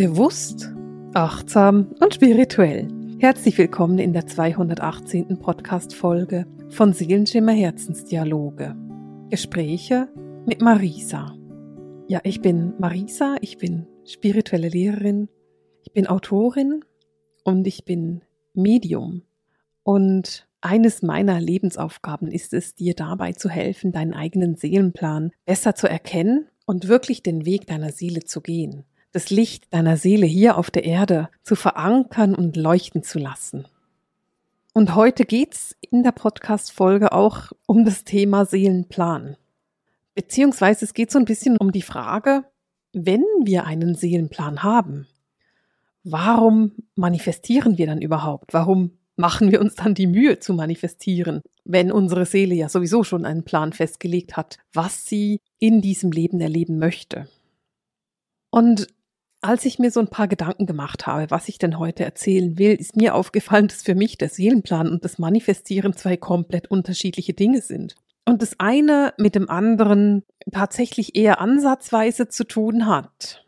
Bewusst, achtsam und spirituell. Herzlich willkommen in der 218. Podcast-Folge von Seelenschimmer Herzensdialoge. Gespräche mit Marisa. Ja, ich bin Marisa, ich bin spirituelle Lehrerin, ich bin Autorin und ich bin Medium. Und eines meiner Lebensaufgaben ist es, dir dabei zu helfen, deinen eigenen Seelenplan besser zu erkennen und wirklich den Weg deiner Seele zu gehen das Licht deiner Seele hier auf der Erde zu verankern und leuchten zu lassen. Und heute geht's in der Podcast-Folge auch um das Thema Seelenplan. Beziehungsweise es geht so ein bisschen um die Frage, wenn wir einen Seelenplan haben, warum manifestieren wir dann überhaupt? Warum machen wir uns dann die Mühe zu manifestieren, wenn unsere Seele ja sowieso schon einen Plan festgelegt hat, was sie in diesem Leben erleben möchte? Und als ich mir so ein paar Gedanken gemacht habe, was ich denn heute erzählen will, ist mir aufgefallen, dass für mich der Seelenplan und das Manifestieren zwei komplett unterschiedliche Dinge sind. Und das eine mit dem anderen tatsächlich eher ansatzweise zu tun hat.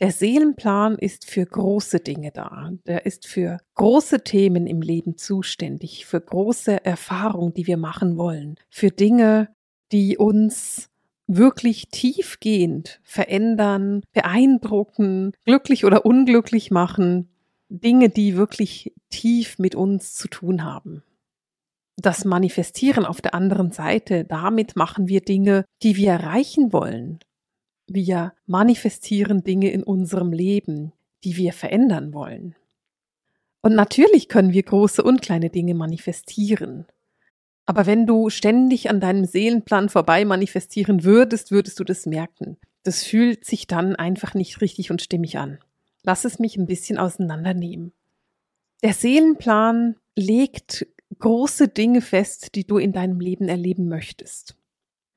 Der Seelenplan ist für große Dinge da. Der ist für große Themen im Leben zuständig, für große Erfahrungen, die wir machen wollen, für Dinge, die uns wirklich tiefgehend verändern, beeindrucken, glücklich oder unglücklich machen, Dinge, die wirklich tief mit uns zu tun haben. Das Manifestieren auf der anderen Seite, damit machen wir Dinge, die wir erreichen wollen. Wir manifestieren Dinge in unserem Leben, die wir verändern wollen. Und natürlich können wir große und kleine Dinge manifestieren. Aber wenn du ständig an deinem Seelenplan vorbei manifestieren würdest, würdest du das merken. Das fühlt sich dann einfach nicht richtig und stimmig an. Lass es mich ein bisschen auseinandernehmen. Der Seelenplan legt große Dinge fest, die du in deinem Leben erleben möchtest.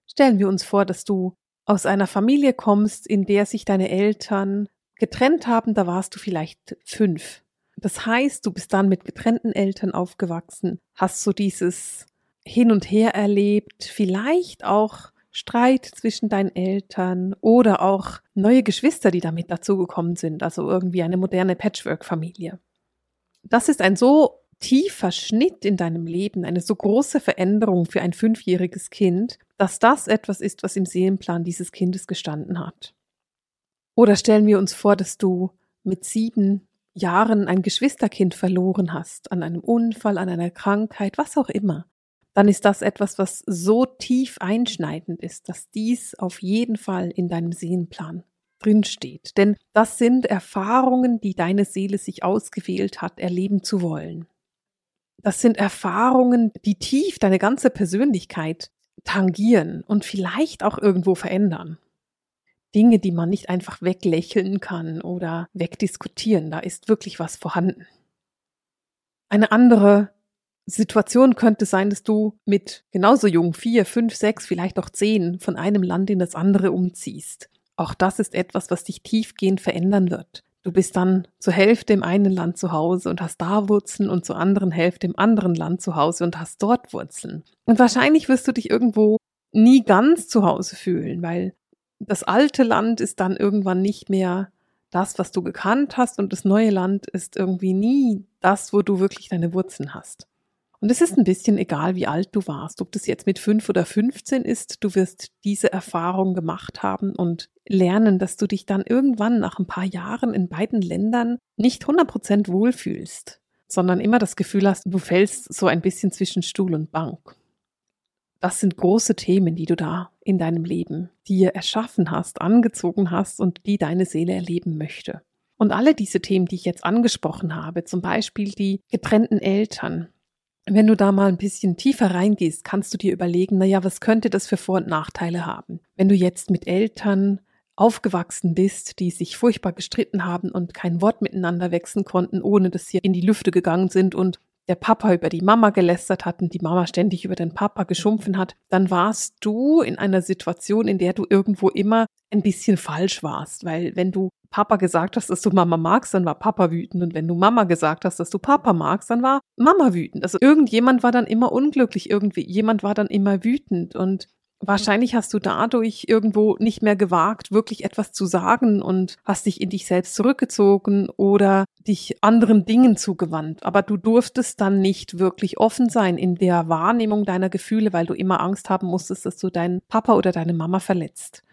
Stellen wir uns vor, dass du aus einer Familie kommst, in der sich deine Eltern getrennt haben, da warst du vielleicht fünf. Das heißt, du bist dann mit getrennten Eltern aufgewachsen, hast so dieses hin und her erlebt, vielleicht auch Streit zwischen deinen Eltern oder auch neue Geschwister, die damit dazugekommen sind, also irgendwie eine moderne Patchwork-Familie. Das ist ein so tiefer Schnitt in deinem Leben, eine so große Veränderung für ein fünfjähriges Kind, dass das etwas ist, was im Seelenplan dieses Kindes gestanden hat. Oder stellen wir uns vor, dass du mit sieben Jahren ein Geschwisterkind verloren hast, an einem Unfall, an einer Krankheit, was auch immer dann ist das etwas, was so tief einschneidend ist, dass dies auf jeden Fall in deinem Seelenplan drinsteht. Denn das sind Erfahrungen, die deine Seele sich ausgewählt hat, erleben zu wollen. Das sind Erfahrungen, die tief deine ganze Persönlichkeit tangieren und vielleicht auch irgendwo verändern. Dinge, die man nicht einfach weglächeln kann oder wegdiskutieren, da ist wirklich was vorhanden. Eine andere Situation könnte sein, dass du mit genauso jung, vier, fünf, sechs, vielleicht auch zehn, von einem Land in das andere umziehst. Auch das ist etwas, was dich tiefgehend verändern wird. Du bist dann zur Hälfte im einen Land zu Hause und hast da Wurzeln und zur anderen Hälfte im anderen Land zu Hause und hast dort Wurzeln. Und wahrscheinlich wirst du dich irgendwo nie ganz zu Hause fühlen, weil das alte Land ist dann irgendwann nicht mehr das, was du gekannt hast und das neue Land ist irgendwie nie das, wo du wirklich deine Wurzeln hast. Und es ist ein bisschen egal, wie alt du warst, ob das jetzt mit fünf oder 15 ist, du wirst diese Erfahrung gemacht haben und lernen, dass du dich dann irgendwann nach ein paar Jahren in beiden Ländern nicht 100% wohlfühlst, sondern immer das Gefühl hast, du fällst so ein bisschen zwischen Stuhl und Bank. Das sind große Themen, die du da in deinem Leben dir erschaffen hast, angezogen hast und die deine Seele erleben möchte. Und alle diese Themen, die ich jetzt angesprochen habe, zum Beispiel die getrennten Eltern, wenn du da mal ein bisschen tiefer reingehst, kannst du dir überlegen, naja, was könnte das für Vor- und Nachteile haben? Wenn du jetzt mit Eltern aufgewachsen bist, die sich furchtbar gestritten haben und kein Wort miteinander wechseln konnten, ohne dass sie in die Lüfte gegangen sind und der Papa über die Mama gelästert hat und die Mama ständig über den Papa geschumpfen hat, dann warst du in einer Situation, in der du irgendwo immer ein bisschen falsch warst, weil wenn du Papa gesagt hast, dass du Mama magst, dann war Papa wütend. Und wenn du Mama gesagt hast, dass du Papa magst, dann war Mama wütend. Also irgendjemand war dann immer unglücklich, irgendwie jemand war dann immer wütend. Und Wahrscheinlich hast du dadurch irgendwo nicht mehr gewagt, wirklich etwas zu sagen und hast dich in dich selbst zurückgezogen oder dich anderen Dingen zugewandt. Aber du durftest dann nicht wirklich offen sein in der Wahrnehmung deiner Gefühle, weil du immer Angst haben musstest, dass du deinen Papa oder deine Mama verletzt.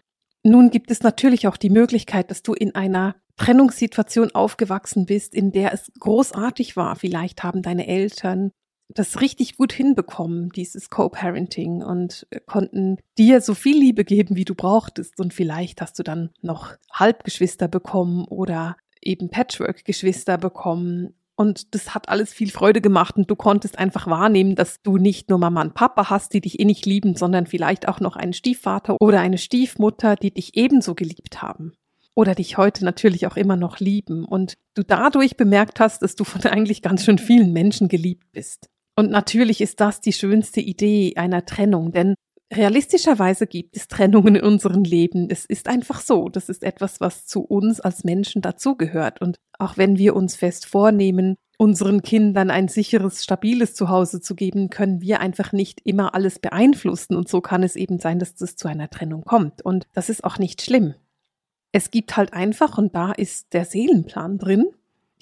Nun gibt es natürlich auch die Möglichkeit, dass du in einer Trennungssituation aufgewachsen bist, in der es großartig war. Vielleicht haben deine Eltern das richtig gut hinbekommen, dieses Co-Parenting und konnten dir so viel Liebe geben, wie du brauchtest. Und vielleicht hast du dann noch Halbgeschwister bekommen oder eben Patchwork-Geschwister bekommen. Und das hat alles viel Freude gemacht. Und du konntest einfach wahrnehmen, dass du nicht nur Mama und Papa hast, die dich eh nicht lieben, sondern vielleicht auch noch einen Stiefvater oder eine Stiefmutter, die dich ebenso geliebt haben. Oder dich heute natürlich auch immer noch lieben. Und du dadurch bemerkt hast, dass du von eigentlich ganz schön vielen Menschen geliebt bist. Und natürlich ist das die schönste Idee einer Trennung, denn realistischerweise gibt es Trennungen in unserem Leben. Es ist einfach so. Das ist etwas, was zu uns als Menschen dazugehört. Und auch wenn wir uns fest vornehmen, unseren Kindern ein sicheres, stabiles Zuhause zu geben, können wir einfach nicht immer alles beeinflussen. Und so kann es eben sein, dass es zu einer Trennung kommt. Und das ist auch nicht schlimm. Es gibt halt einfach, und da ist der Seelenplan drin,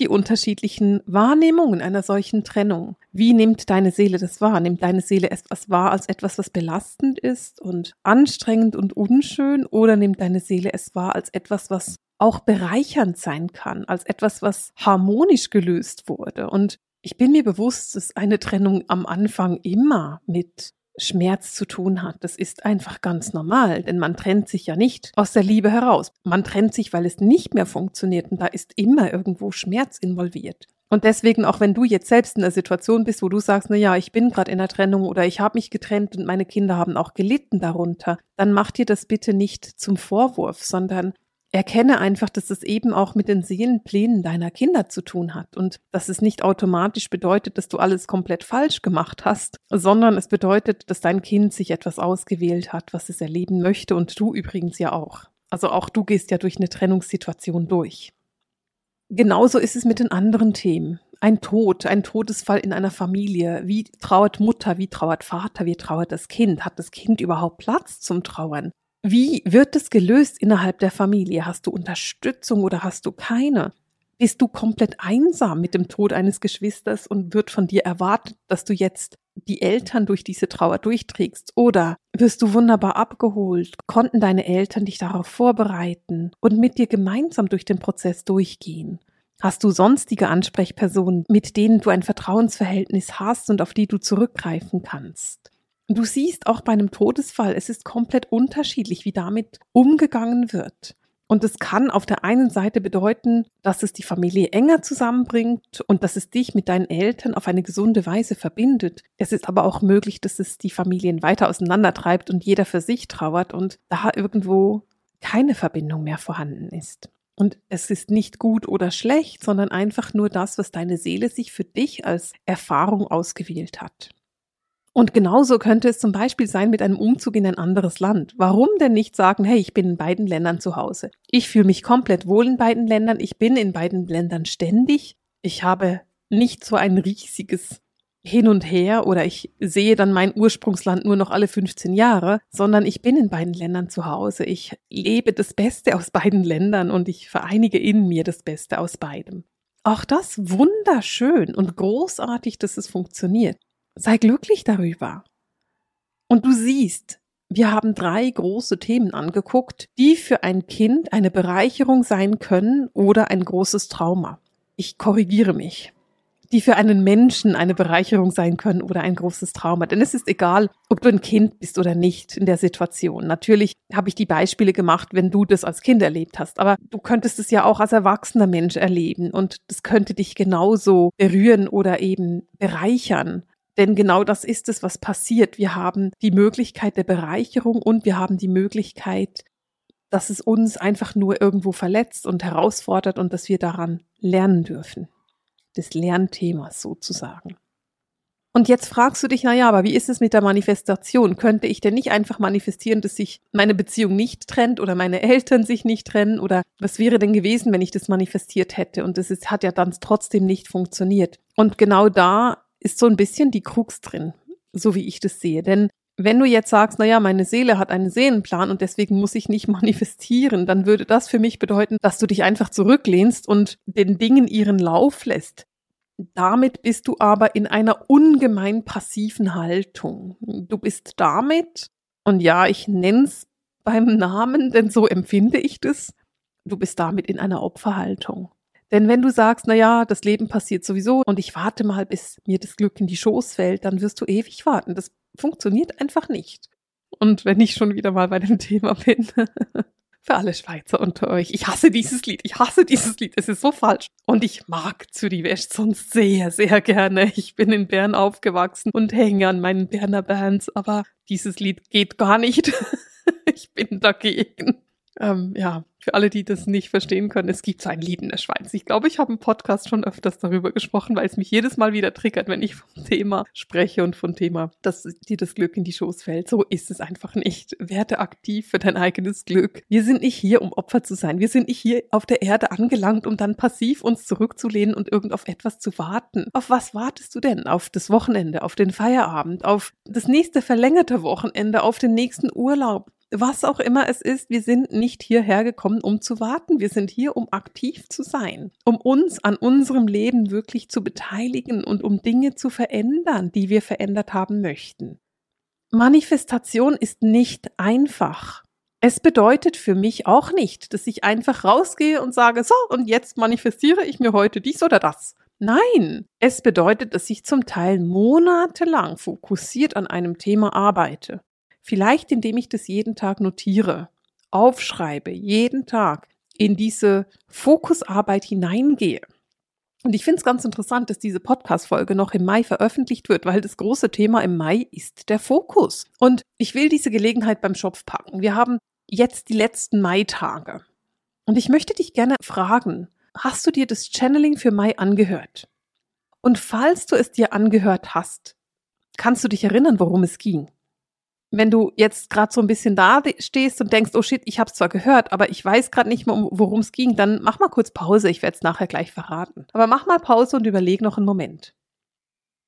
die unterschiedlichen Wahrnehmungen einer solchen Trennung. Wie nimmt deine Seele das wahr? Nimmt deine Seele etwas wahr als etwas, was belastend ist und anstrengend und unschön? Oder nimmt deine Seele es wahr als etwas, was auch bereichernd sein kann, als etwas, was harmonisch gelöst wurde? Und ich bin mir bewusst, dass eine Trennung am Anfang immer mit Schmerz zu tun hat. Das ist einfach ganz normal, denn man trennt sich ja nicht aus der Liebe heraus. Man trennt sich, weil es nicht mehr funktioniert und da ist immer irgendwo Schmerz involviert. Und deswegen, auch wenn du jetzt selbst in der Situation bist, wo du sagst, na ja, ich bin gerade in der Trennung oder ich habe mich getrennt und meine Kinder haben auch gelitten darunter, dann mach dir das bitte nicht zum Vorwurf, sondern Erkenne einfach, dass es eben auch mit den Seelenplänen deiner Kinder zu tun hat und dass es nicht automatisch bedeutet, dass du alles komplett falsch gemacht hast, sondern es bedeutet, dass dein Kind sich etwas ausgewählt hat, was es erleben möchte und du übrigens ja auch. Also auch du gehst ja durch eine Trennungssituation durch. Genauso ist es mit den anderen Themen. Ein Tod, ein Todesfall in einer Familie. Wie trauert Mutter, wie trauert Vater, wie trauert das Kind? Hat das Kind überhaupt Platz zum Trauern? Wie wird es gelöst innerhalb der Familie? Hast du Unterstützung oder hast du keine? Bist du komplett einsam mit dem Tod eines Geschwisters und wird von dir erwartet, dass du jetzt die Eltern durch diese Trauer durchträgst? Oder wirst du wunderbar abgeholt? Konnten deine Eltern dich darauf vorbereiten und mit dir gemeinsam durch den Prozess durchgehen? Hast du sonstige Ansprechpersonen, mit denen du ein Vertrauensverhältnis hast und auf die du zurückgreifen kannst? Du siehst auch bei einem Todesfall, es ist komplett unterschiedlich, wie damit umgegangen wird. Und es kann auf der einen Seite bedeuten, dass es die Familie enger zusammenbringt und dass es dich mit deinen Eltern auf eine gesunde Weise verbindet. Es ist aber auch möglich, dass es die Familien weiter auseinandertreibt und jeder für sich trauert und da irgendwo keine Verbindung mehr vorhanden ist. Und es ist nicht gut oder schlecht, sondern einfach nur das, was deine Seele sich für dich als Erfahrung ausgewählt hat. Und genauso könnte es zum Beispiel sein mit einem Umzug in ein anderes Land. Warum denn nicht sagen, hey, ich bin in beiden Ländern zu Hause. Ich fühle mich komplett wohl in beiden Ländern. Ich bin in beiden Ländern ständig. Ich habe nicht so ein riesiges hin und her oder ich sehe dann mein Ursprungsland nur noch alle 15 Jahre, sondern ich bin in beiden Ländern zu Hause. Ich lebe das Beste aus beiden Ländern und ich vereinige in mir das Beste aus beidem. Auch das wunderschön und großartig, dass es funktioniert. Sei glücklich darüber. Und du siehst, wir haben drei große Themen angeguckt, die für ein Kind eine Bereicherung sein können oder ein großes Trauma. Ich korrigiere mich. Die für einen Menschen eine Bereicherung sein können oder ein großes Trauma. Denn es ist egal, ob du ein Kind bist oder nicht in der Situation. Natürlich habe ich die Beispiele gemacht, wenn du das als Kind erlebt hast. Aber du könntest es ja auch als erwachsener Mensch erleben. Und das könnte dich genauso berühren oder eben bereichern. Denn genau das ist es, was passiert. Wir haben die Möglichkeit der Bereicherung und wir haben die Möglichkeit, dass es uns einfach nur irgendwo verletzt und herausfordert und dass wir daran lernen dürfen. Des Lernthemas sozusagen. Und jetzt fragst du dich, na ja, aber wie ist es mit der Manifestation? Könnte ich denn nicht einfach manifestieren, dass sich meine Beziehung nicht trennt oder meine Eltern sich nicht trennen? Oder was wäre denn gewesen, wenn ich das manifestiert hätte? Und ist, hat ja dann trotzdem nicht funktioniert. Und genau da ist so ein bisschen die Krux drin, so wie ich das sehe. Denn Wenn du jetzt sagst, naja, meine Seele hat einen Seelenplan und deswegen muss ich nicht manifestieren, dann würde das für mich bedeuten, dass du dich einfach zurücklehnst und den Dingen ihren Lauf lässt. Damit bist du aber in einer ungemein passiven Haltung. Du bist damit, und ja, ich nenn's beim Namen, denn so empfinde ich das, du bist damit in einer Opferhaltung. Denn wenn du sagst, na ja, das Leben passiert sowieso und ich warte mal, bis mir das Glück in die Schoß fällt, dann wirst du ewig warten. Das funktioniert einfach nicht. Und wenn ich schon wieder mal bei dem Thema bin, für alle Schweizer unter euch, ich hasse dieses Lied, ich hasse dieses Lied, es ist so falsch. Und ich mag Zürich West sonst sehr, sehr gerne. Ich bin in Bern aufgewachsen und hänge an meinen Berner Bands, aber dieses Lied geht gar nicht. ich bin dagegen. Ähm, ja, für alle, die das nicht verstehen können, es gibt so ein Lied in der Schweiz. Ich glaube, ich habe im Podcast schon öfters darüber gesprochen, weil es mich jedes Mal wieder triggert, wenn ich vom Thema spreche und vom Thema, dass dir das Glück in die Schoß fällt. So ist es einfach nicht. Werde aktiv für dein eigenes Glück. Wir sind nicht hier, um Opfer zu sein. Wir sind nicht hier auf der Erde angelangt, um dann passiv uns zurückzulehnen und irgend auf etwas zu warten. Auf was wartest du denn? Auf das Wochenende, auf den Feierabend, auf das nächste verlängerte Wochenende, auf den nächsten Urlaub? Was auch immer es ist, wir sind nicht hierher gekommen, um zu warten. Wir sind hier, um aktiv zu sein, um uns an unserem Leben wirklich zu beteiligen und um Dinge zu verändern, die wir verändert haben möchten. Manifestation ist nicht einfach. Es bedeutet für mich auch nicht, dass ich einfach rausgehe und sage, so, und jetzt manifestiere ich mir heute dies oder das. Nein, es bedeutet, dass ich zum Teil monatelang fokussiert an einem Thema arbeite. Vielleicht indem ich das jeden Tag notiere, aufschreibe, jeden Tag in diese Fokusarbeit hineingehe. Und ich finde es ganz interessant, dass diese Podcast-Folge noch im Mai veröffentlicht wird, weil das große Thema im Mai ist der Fokus. Und ich will diese Gelegenheit beim Schopf packen. Wir haben jetzt die letzten Mai-Tage. Und ich möchte dich gerne fragen, hast du dir das Channeling für Mai angehört? Und falls du es dir angehört hast, kannst du dich erinnern, worum es ging? Wenn du jetzt gerade so ein bisschen da stehst und denkst, oh shit, ich habe es zwar gehört, aber ich weiß gerade nicht mehr, worum es ging, dann mach mal kurz Pause. Ich werde es nachher gleich verraten. Aber mach mal Pause und überleg noch einen Moment.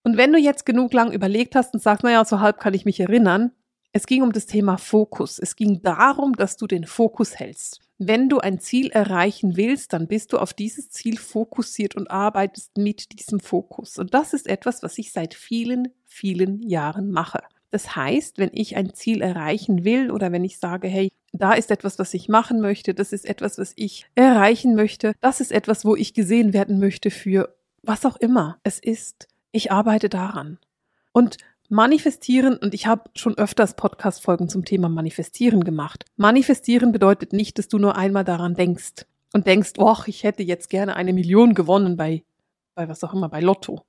Und wenn du jetzt genug lang überlegt hast und sagst, naja, so halb kann ich mich erinnern, es ging um das Thema Fokus. Es ging darum, dass du den Fokus hältst. Wenn du ein Ziel erreichen willst, dann bist du auf dieses Ziel fokussiert und arbeitest mit diesem Fokus. Und das ist etwas, was ich seit vielen, vielen Jahren mache. Das heißt, wenn ich ein Ziel erreichen will oder wenn ich sage, hey, da ist etwas, was ich machen möchte, das ist etwas, was ich erreichen möchte, das ist etwas, wo ich gesehen werden möchte für was auch immer es ist, ich arbeite daran. Und manifestieren, und ich habe schon öfters Podcast-Folgen zum Thema Manifestieren gemacht. Manifestieren bedeutet nicht, dass du nur einmal daran denkst und denkst, oh, ich hätte jetzt gerne eine Million gewonnen bei, bei was auch immer, bei Lotto.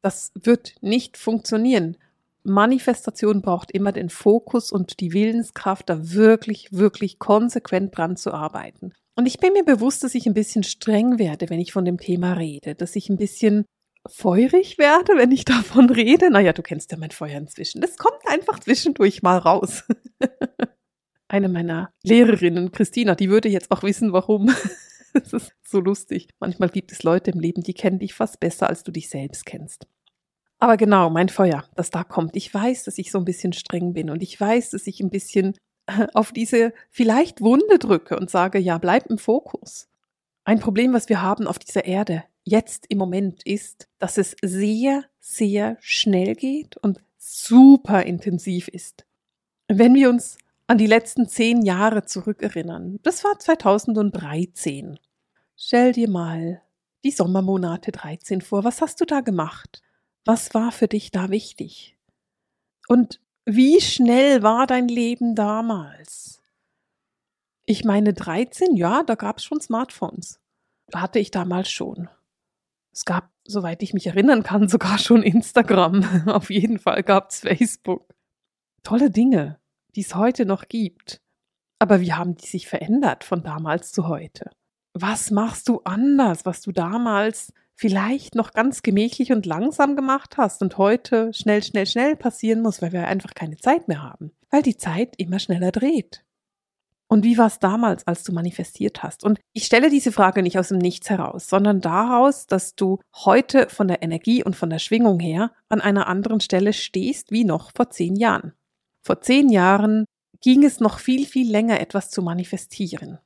Das wird nicht funktionieren. Manifestation braucht immer den Fokus und die Willenskraft, da wirklich, wirklich konsequent dran zu arbeiten. Und ich bin mir bewusst, dass ich ein bisschen streng werde, wenn ich von dem Thema rede, dass ich ein bisschen feurig werde, wenn ich davon rede. Naja, du kennst ja mein Feuer inzwischen. Das kommt einfach zwischendurch mal raus. Eine meiner Lehrerinnen, Christina, die würde jetzt auch wissen, warum. Das ist so lustig. Manchmal gibt es Leute im Leben, die kennen dich fast besser, als du dich selbst kennst. Aber genau, mein Feuer, das da kommt. Ich weiß, dass ich so ein bisschen streng bin und ich weiß, dass ich ein bisschen äh, auf diese vielleicht Wunde drücke und sage, ja, bleib im Fokus. Ein Problem, was wir haben auf dieser Erde jetzt im Moment ist, dass es sehr, sehr schnell geht und super intensiv ist. Wenn wir uns an die letzten zehn Jahre zurückerinnern, das war 2013. Stell dir mal die Sommermonate 13 vor. Was hast du da gemacht? Was war für dich da wichtig? Und wie schnell war dein Leben damals? Ich meine 13, ja, da gab es schon Smartphones. Hatte ich damals schon. Es gab, soweit ich mich erinnern kann, sogar schon Instagram. Auf jeden Fall gab es Facebook. Tolle Dinge, die es heute noch gibt. Aber wie haben die sich verändert von damals zu heute? Was machst du anders, was du damals vielleicht noch ganz gemächlich und langsam gemacht hast und heute schnell, schnell, schnell passieren muss, weil wir einfach keine Zeit mehr haben, weil die Zeit immer schneller dreht. Und wie war es damals, als du manifestiert hast? Und ich stelle diese Frage nicht aus dem Nichts heraus, sondern daraus, dass du heute von der Energie und von der Schwingung her an einer anderen Stelle stehst wie noch vor zehn Jahren. Vor zehn Jahren ging es noch viel, viel länger, etwas zu manifestieren.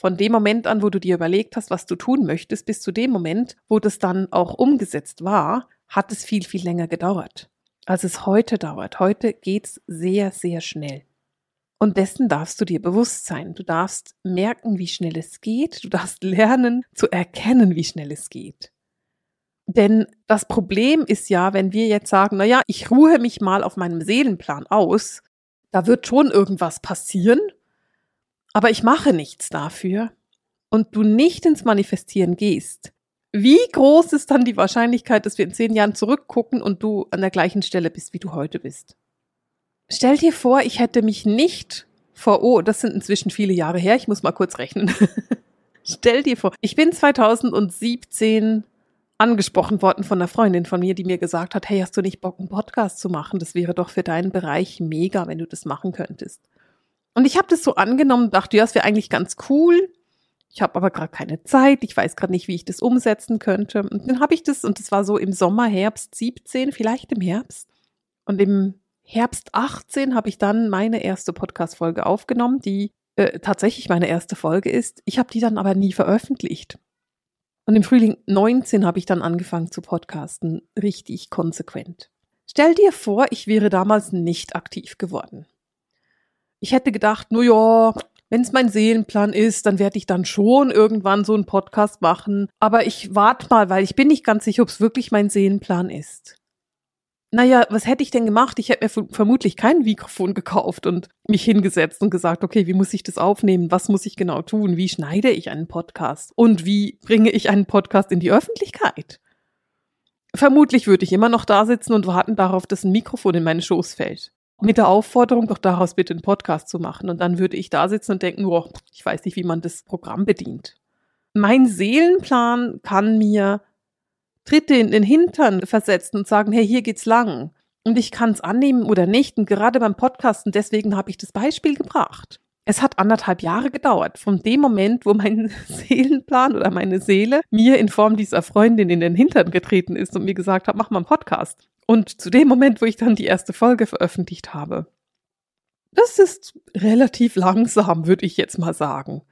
Von dem Moment an, wo du dir überlegt hast, was du tun möchtest, bis zu dem Moment, wo das dann auch umgesetzt war, hat es viel, viel länger gedauert, als es heute dauert. Heute geht's sehr, sehr schnell. Und dessen darfst du dir bewusst sein. Du darfst merken, wie schnell es geht. Du darfst lernen zu erkennen, wie schnell es geht. Denn das Problem ist ja, wenn wir jetzt sagen, na ja, ich ruhe mich mal auf meinem Seelenplan aus, da wird schon irgendwas passieren, aber ich mache nichts dafür und du nicht ins Manifestieren gehst, wie groß ist dann die Wahrscheinlichkeit, dass wir in zehn Jahren zurückgucken und du an der gleichen Stelle bist, wie du heute bist? Stell dir vor, ich hätte mich nicht vor, oh, das sind inzwischen viele Jahre her, ich muss mal kurz rechnen. Stell dir vor, ich bin 2017 angesprochen worden von einer Freundin von mir, die mir gesagt hat, hey, hast du nicht Bock, einen Podcast zu machen? Das wäre doch für deinen Bereich mega, wenn du das machen könntest. Und ich habe das so angenommen, dachte, ja, das wäre eigentlich ganz cool. Ich habe aber gerade keine Zeit, ich weiß gerade nicht, wie ich das umsetzen könnte. Und dann habe ich das, und das war so im Sommer, Herbst 17, vielleicht im Herbst. Und im Herbst 18 habe ich dann meine erste Podcast-Folge aufgenommen, die äh, tatsächlich meine erste Folge ist. Ich habe die dann aber nie veröffentlicht. Und im Frühling 19 habe ich dann angefangen zu podcasten, richtig konsequent. Stell dir vor, ich wäre damals nicht aktiv geworden. Ich hätte gedacht, nur ja, wenn es mein Seelenplan ist, dann werde ich dann schon irgendwann so einen Podcast machen. Aber ich warte mal, weil ich bin nicht ganz sicher, ob es wirklich mein Seelenplan ist. Naja, was hätte ich denn gemacht? Ich hätte mir vermutlich kein Mikrofon gekauft und mich hingesetzt und gesagt, okay, wie muss ich das aufnehmen? Was muss ich genau tun? Wie schneide ich einen Podcast? Und wie bringe ich einen Podcast in die Öffentlichkeit? Vermutlich würde ich immer noch da sitzen und warten darauf, dass ein Mikrofon in meine Schoß fällt mit der Aufforderung, doch daraus bitte einen Podcast zu machen. Und dann würde ich da sitzen und denken, oh, ich weiß nicht, wie man das Programm bedient. Mein Seelenplan kann mir Tritte in den Hintern versetzen und sagen, hey, hier geht's lang. Und ich kann es annehmen oder nicht. Und gerade beim Podcasten, deswegen habe ich das Beispiel gebracht. Es hat anderthalb Jahre gedauert, von dem Moment, wo mein Seelenplan oder meine Seele mir in Form dieser Freundin in den Hintern getreten ist und mir gesagt hat, mach mal einen Podcast. Und zu dem Moment, wo ich dann die erste Folge veröffentlicht habe, das ist relativ langsam, würde ich jetzt mal sagen.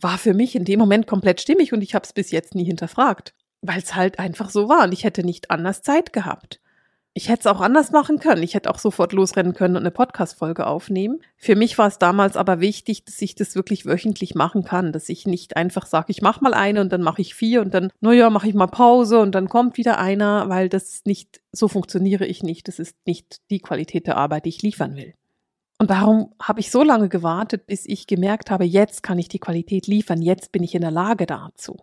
War für mich in dem Moment komplett stimmig und ich habe es bis jetzt nie hinterfragt, weil es halt einfach so war und ich hätte nicht anders Zeit gehabt. Ich hätte es auch anders machen können. Ich hätte auch sofort losrennen können und eine Podcast-Folge aufnehmen. Für mich war es damals aber wichtig, dass ich das wirklich wöchentlich machen kann, dass ich nicht einfach sage, ich mache mal eine und dann mache ich vier und dann, naja, mache ich mal Pause und dann kommt wieder einer, weil das nicht, so funktioniere ich nicht. Das ist nicht die Qualität der Arbeit, die ich liefern will. Und darum habe ich so lange gewartet, bis ich gemerkt habe, jetzt kann ich die Qualität liefern, jetzt bin ich in der Lage dazu.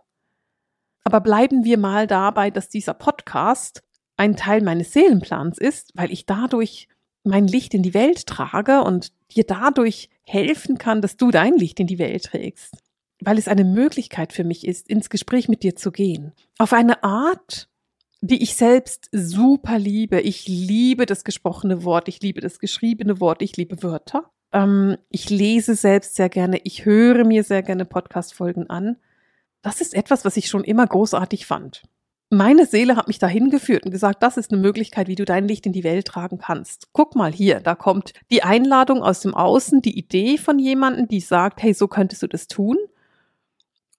Aber bleiben wir mal dabei, dass dieser Podcast ein Teil meines Seelenplans ist, weil ich dadurch mein Licht in die Welt trage und dir dadurch helfen kann, dass du dein Licht in die Welt trägst. Weil es eine Möglichkeit für mich ist, ins Gespräch mit dir zu gehen. Auf eine Art, die ich selbst super liebe. Ich liebe das gesprochene Wort, ich liebe das geschriebene Wort, ich liebe Wörter. Ähm, ich lese selbst sehr gerne, ich höre mir sehr gerne Podcast-Folgen an. Das ist etwas, was ich schon immer großartig fand meine Seele hat mich dahin geführt und gesagt, das ist eine Möglichkeit, wie du dein Licht in die Welt tragen kannst. Guck mal hier, da kommt die Einladung aus dem Außen, die Idee von jemandem, die sagt, hey, so könntest du das tun.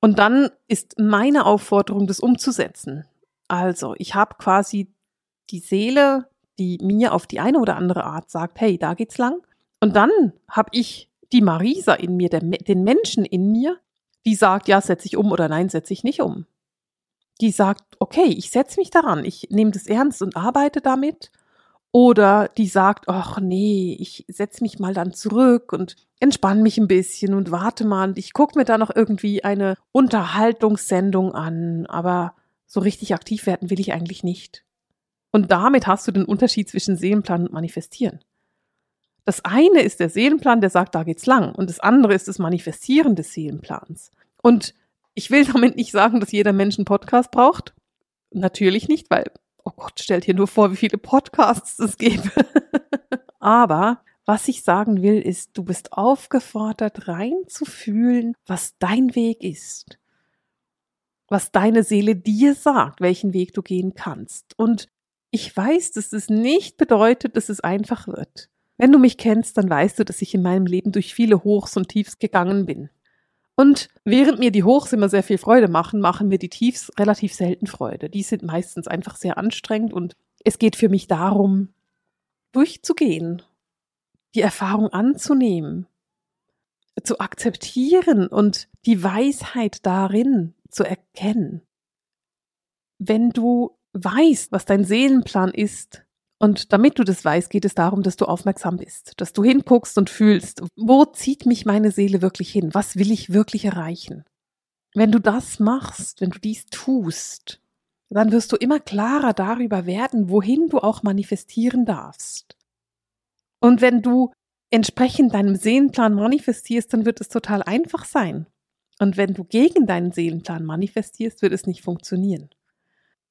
Und dann ist meine Aufforderung, das umzusetzen. Also, ich habe quasi die Seele, die mir auf die eine oder andere Art sagt, hey, da geht's lang. Und dann habe ich die Marisa in mir, den Menschen in mir, die sagt, ja, setze ich um oder nein, setze ich nicht um die sagt, okay, ich setze mich daran, ich nehme das ernst und arbeite damit. Oder die sagt, ach nee, ich setze mich mal dann zurück und entspanne mich ein bisschen und warte mal und ich gucke mir da noch irgendwie eine Unterhaltungssendung an, aber so richtig aktiv werden will ich eigentlich nicht. Und damit hast du den Unterschied zwischen Seelenplan und Manifestieren. Das eine ist der Seelenplan, der sagt, da geht's lang. Und das andere ist das Manifestieren des Seelenplans. Und ich will damit nicht sagen, dass jeder Mensch einen Podcast braucht. Natürlich nicht, weil, oh Gott, stellt hier nur vor, wie viele Podcasts es gäbe. Aber was ich sagen will, ist, du bist aufgefordert, reinzufühlen, was dein Weg ist. Was deine Seele dir sagt, welchen Weg du gehen kannst. Und ich weiß, dass es nicht bedeutet, dass es einfach wird. Wenn du mich kennst, dann weißt du, dass ich in meinem Leben durch viele Hochs und Tiefs gegangen bin. Und während mir die Hochs immer sehr viel Freude machen, machen mir die Tiefs relativ selten Freude. Die sind meistens einfach sehr anstrengend und es geht für mich darum, durchzugehen, die Erfahrung anzunehmen, zu akzeptieren und die Weisheit darin zu erkennen. Wenn du weißt, was dein Seelenplan ist, und damit du das weißt, geht es darum, dass du aufmerksam bist, dass du hinguckst und fühlst, wo zieht mich meine Seele wirklich hin? Was will ich wirklich erreichen? Wenn du das machst, wenn du dies tust, dann wirst du immer klarer darüber werden, wohin du auch manifestieren darfst. Und wenn du entsprechend deinem Seelenplan manifestierst, dann wird es total einfach sein. Und wenn du gegen deinen Seelenplan manifestierst, wird es nicht funktionieren.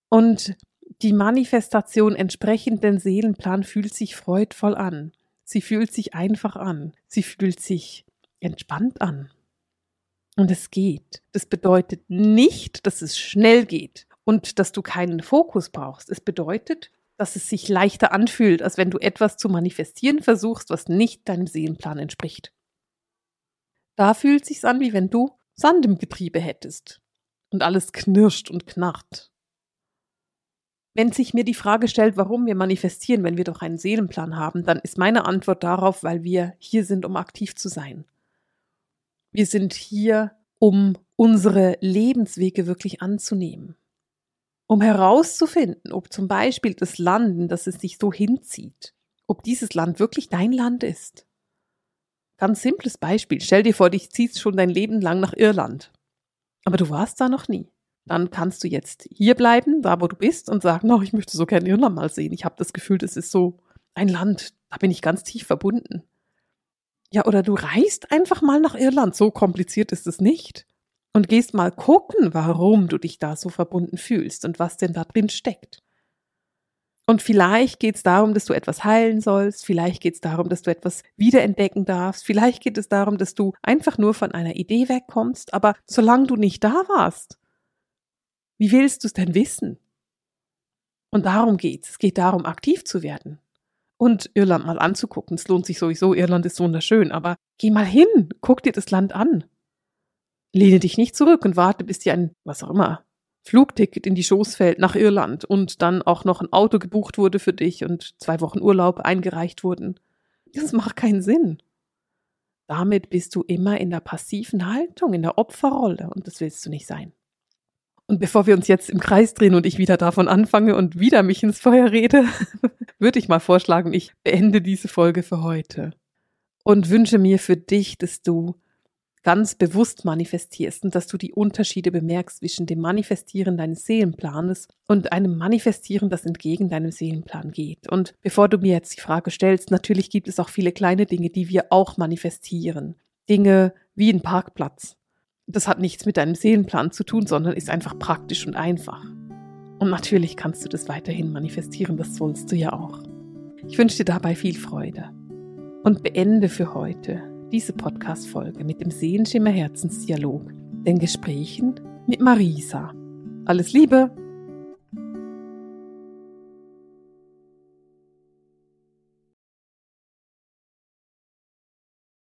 Und die Manifestation entsprechend dem Seelenplan fühlt sich freudvoll an. Sie fühlt sich einfach an. Sie fühlt sich entspannt an. Und es geht. Das bedeutet nicht, dass es schnell geht und dass du keinen Fokus brauchst. Es bedeutet, dass es sich leichter anfühlt, als wenn du etwas zu manifestieren versuchst, was nicht deinem Seelenplan entspricht. Da fühlt sich's an, wie wenn du Sand im Getriebe hättest und alles knirscht und knarrt. Wenn sich mir die Frage stellt, warum wir manifestieren, wenn wir doch einen Seelenplan haben, dann ist meine Antwort darauf, weil wir hier sind, um aktiv zu sein. Wir sind hier, um unsere Lebenswege wirklich anzunehmen um herauszufinden, ob zum Beispiel das Land, das es sich so hinzieht, ob dieses Land wirklich dein Land ist. Ganz simples Beispiel. Stell dir vor, dich ziehst schon dein Leben lang nach Irland. Aber du warst da noch nie. Dann kannst du jetzt hier bleiben, da wo du bist, und sagen, oh, ich möchte so gerne Irland mal sehen. Ich habe das Gefühl, das ist so ein Land, da bin ich ganz tief verbunden. Ja, oder du reist einfach mal nach Irland. So kompliziert ist es nicht und gehst mal gucken, warum du dich da so verbunden fühlst und was denn da drin steckt. Und vielleicht geht es darum, dass du etwas heilen sollst, vielleicht geht es darum, dass du etwas wiederentdecken darfst, vielleicht geht es darum, dass du einfach nur von einer Idee wegkommst, aber solange du nicht da warst, wie willst du es denn wissen? Und darum geht's. Es geht darum, aktiv zu werden und Irland mal anzugucken. Es lohnt sich sowieso, Irland ist wunderschön, aber geh mal hin, guck dir das Land an. Lehne dich nicht zurück und warte, bis dir ein, was auch immer, Flugticket in die Schoß fällt nach Irland und dann auch noch ein Auto gebucht wurde für dich und zwei Wochen Urlaub eingereicht wurden. Das macht keinen Sinn. Damit bist du immer in der passiven Haltung, in der Opferrolle und das willst du nicht sein. Und bevor wir uns jetzt im Kreis drehen und ich wieder davon anfange und wieder mich ins Feuer rede, würde ich mal vorschlagen, ich beende diese Folge für heute und wünsche mir für dich, dass du ganz bewusst manifestierst und dass du die Unterschiede bemerkst zwischen dem Manifestieren deines Seelenplanes und einem Manifestieren, das entgegen deinem Seelenplan geht. Und bevor du mir jetzt die Frage stellst, natürlich gibt es auch viele kleine Dinge, die wir auch manifestieren. Dinge wie ein Parkplatz. Das hat nichts mit deinem Seelenplan zu tun, sondern ist einfach praktisch und einfach. Und natürlich kannst du das weiterhin manifestieren, das sollst du ja auch. Ich wünsche dir dabei viel Freude und beende für heute diese Podcast-Folge mit dem Seelenschimmer Herzensdialog, den Gesprächen mit Marisa. Alles Liebe!